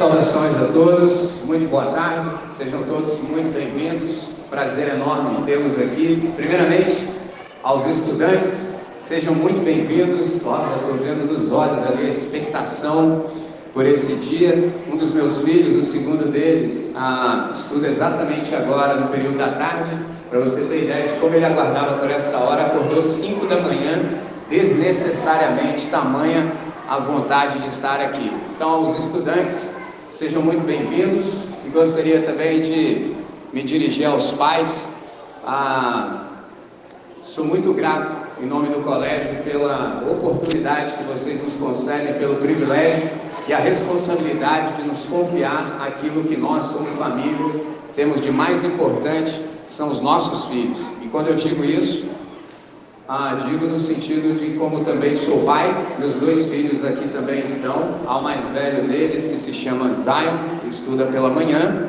Saudações a todos, muito boa tarde, sejam todos muito bem-vindos. Prazer enorme tê-los aqui. Primeiramente, aos estudantes, sejam muito bem-vindos. Ó, já estou vendo nos olhos ali a expectação por esse dia. Um dos meus filhos, o segundo deles, ah, estuda exatamente agora, no período da tarde. Para você ter ideia de como ele aguardava por essa hora, acordou 5 da manhã, desnecessariamente, tamanha a vontade de estar aqui. Então, aos estudantes, Sejam muito bem-vindos e gostaria também de me dirigir aos pais. Ah, sou muito grato, em nome do colégio, pela oportunidade que vocês nos concedem, pelo privilégio e a responsabilidade de nos confiar aquilo que nós, como família, temos de mais importante, são os nossos filhos. E quando eu digo isso, ah, digo no sentido de como também sou pai, meus dois filhos aqui também estão. Há o mais velho deles que se chama Zion, estuda pela manhã,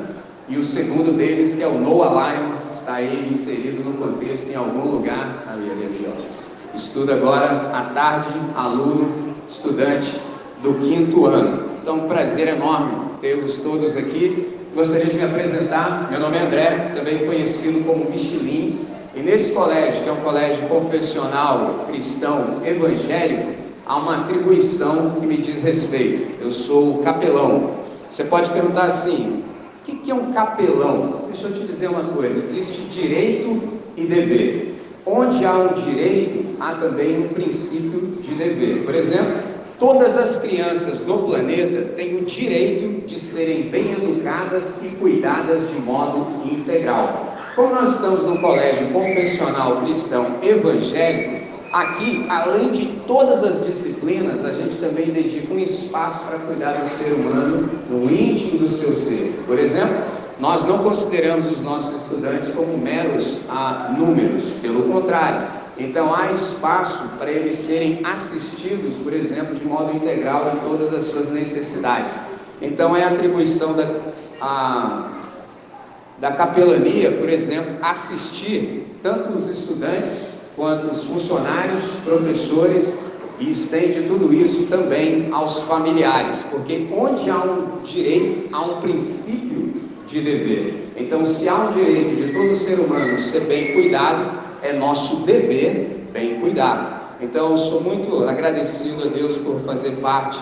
e o segundo deles, que é o Noah Lion, está aí inserido no contexto em algum lugar. Ali, ali, ali, ó. Estuda agora à tarde, aluno, estudante do quinto ano. Então, um prazer enorme tê-los todos aqui. Gostaria de me apresentar. Meu nome é André, também conhecido como Michelin. E nesse colégio, que é um colégio confessional cristão evangélico, há uma atribuição que me diz respeito. Eu sou capelão. Você pode perguntar assim: o que é um capelão? Deixa eu te dizer uma coisa: existe direito e dever. Onde há um direito, há também um princípio de dever. Por exemplo, todas as crianças do planeta têm o direito de serem bem educadas e cuidadas de modo integral. Como nós estamos num colégio confessional cristão evangélico, aqui, além de todas as disciplinas, a gente também dedica um espaço para cuidar do ser humano no íntimo do seu ser. Por exemplo, nós não consideramos os nossos estudantes como meros ah, números, pelo contrário. Então há espaço para eles serem assistidos, por exemplo, de modo integral em todas as suas necessidades. Então é atribuição da, a, da capelania, por exemplo, assistir tanto os estudantes quanto os funcionários, professores e estende tudo isso também aos familiares, porque onde há um direito, há um princípio de dever. Então, se há um direito de todo ser humano ser bem cuidado, é nosso dever bem cuidar. Então, eu sou muito agradecido a Deus por fazer parte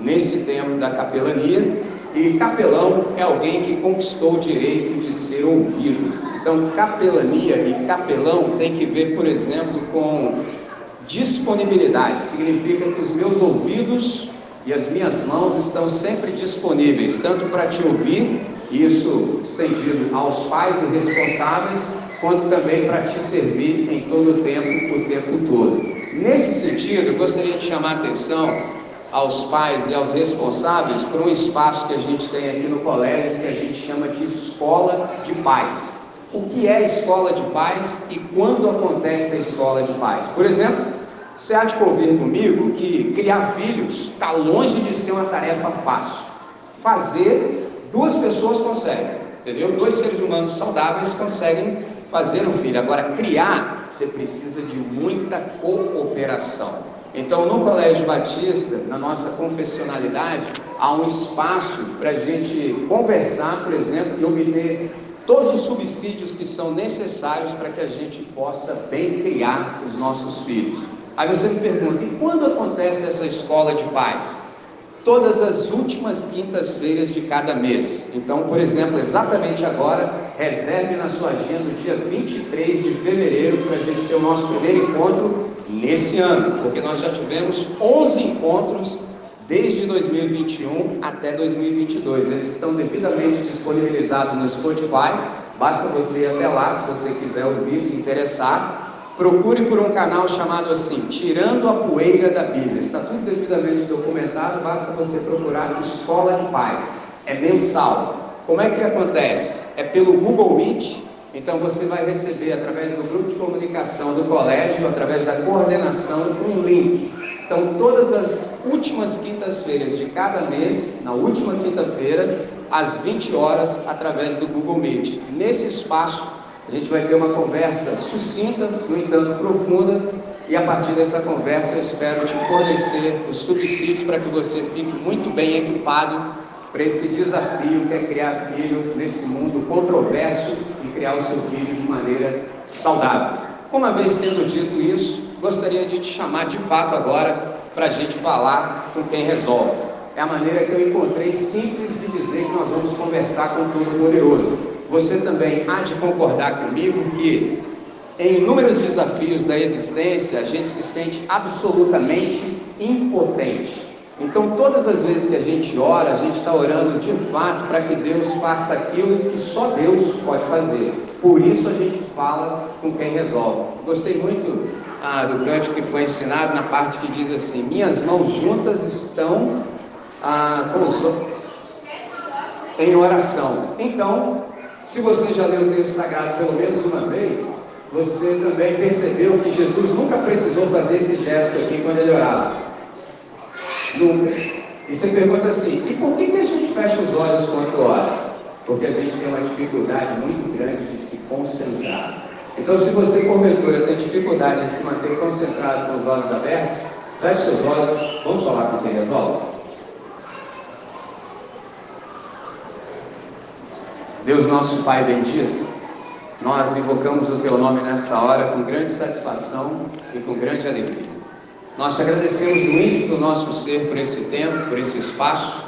nesse tempo da capelania e capelão é alguém que conquistou o direito de ser ouvido. Então, capelania e capelão tem que ver, por exemplo, com disponibilidade. Significa que os meus ouvidos e as minhas mãos estão sempre disponíveis, tanto para te ouvir, isso estendido aos pais e responsáveis, quanto também para te servir em todo o tempo, o tempo todo. Nesse sentido, eu gostaria de chamar a atenção aos pais e aos responsáveis por um espaço que a gente tem aqui no colégio que a gente chama de escola de pais. O que é escola de pais e quando acontece a escola de pais? Por exemplo, você há de convir comigo que criar filhos está longe de ser uma tarefa fácil. Fazer, duas pessoas conseguem, entendeu? Dois seres humanos saudáveis conseguem fazer um filho. Agora, criar, você precisa de muita cooperação. Então, no Colégio Batista, na nossa confessionalidade, há um espaço para a gente conversar, por exemplo, e obter todos os subsídios que são necessários para que a gente possa bem criar os nossos filhos. Aí você me pergunta, e quando acontece essa escola de pais? Todas as últimas quintas-feiras de cada mês. Então, por exemplo, exatamente agora, reserve na sua agenda o dia 23 de fevereiro para a gente ter o nosso primeiro encontro nesse ano, porque nós já tivemos 11 encontros desde 2021 até 2022. Eles estão devidamente disponibilizados no Spotify. Basta você ir até lá se você quiser ouvir, se interessar. Procure por um canal chamado assim, Tirando a Poeira da Bíblia. Está tudo devidamente documentado, basta você procurar Escola de Paz. É mensal. Como é que acontece? É pelo Google Meet, então você vai receber através do grupo de comunicação do colégio, através da coordenação, um link. Então todas as últimas quintas-feiras de cada mês, na última quinta-feira, às 20 horas, através do Google Meet. Nesse espaço, a gente vai ter uma conversa sucinta, no entanto profunda, e a partir dessa conversa eu espero te fornecer os subsídios para que você fique muito bem equipado para esse desafio que é criar filho nesse mundo controverso e criar o seu filho de maneira saudável. Uma vez tendo dito isso, gostaria de te chamar de fato agora para a gente falar com quem resolve. É a maneira que eu encontrei simples de dizer que nós vamos conversar com o Todo-Poderoso. Você também há de concordar comigo que em inúmeros desafios da existência a gente se sente absolutamente impotente. Então, todas as vezes que a gente ora, a gente está orando de fato para que Deus faça aquilo que só Deus pode fazer. Por isso a gente fala com quem resolve. Gostei muito ah, do cântico que foi ensinado na parte que diz assim: Minhas mãos juntas estão ah, os... em oração. Então, se você já leu o texto sagrado pelo menos uma vez, você também percebeu que Jesus nunca precisou fazer esse gesto aqui quando ele orava. Nunca. E você pergunta assim, e por que, que a gente fecha os olhos quando ora? Porque a gente tem uma dificuldade muito grande de se concentrar. Então, se você, porventura, tem dificuldade em se manter concentrado com os olhos abertos, feche seus olhos, vamos falar com quem resolve? Deus nosso Pai bendito, nós invocamos o Teu nome nessa hora com grande satisfação e com grande alegria. Nós te agradecemos do íntimo do nosso ser por esse tempo, por esse espaço,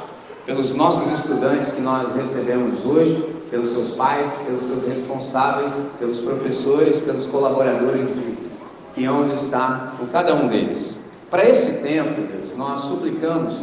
pelos nossos estudantes que nós recebemos hoje, pelos seus pais, pelos seus responsáveis, pelos professores, pelos colaboradores de que onde está com cada um deles. Para esse tempo, Deus, nós suplicamos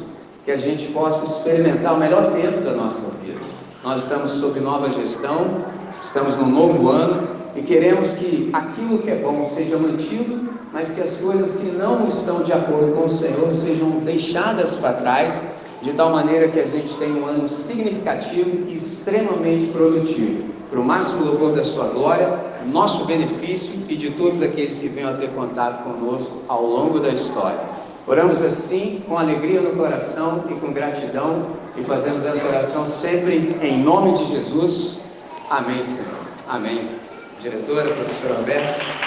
que a gente possa experimentar o melhor tempo da nossa vida. Nós estamos sob nova gestão, estamos num novo ano e queremos que aquilo que é bom seja mantido mas que as coisas que não estão de acordo com o Senhor sejam deixadas para trás, de tal maneira que a gente tenha um ano significativo e extremamente produtivo, para o máximo louvor da Sua glória, nosso benefício e de todos aqueles que venham a ter contato conosco ao longo da história. Oramos assim, com alegria no coração e com gratidão, e fazemos essa oração sempre em nome de Jesus. Amém, Senhor. Amém. Diretora, professor Roberto.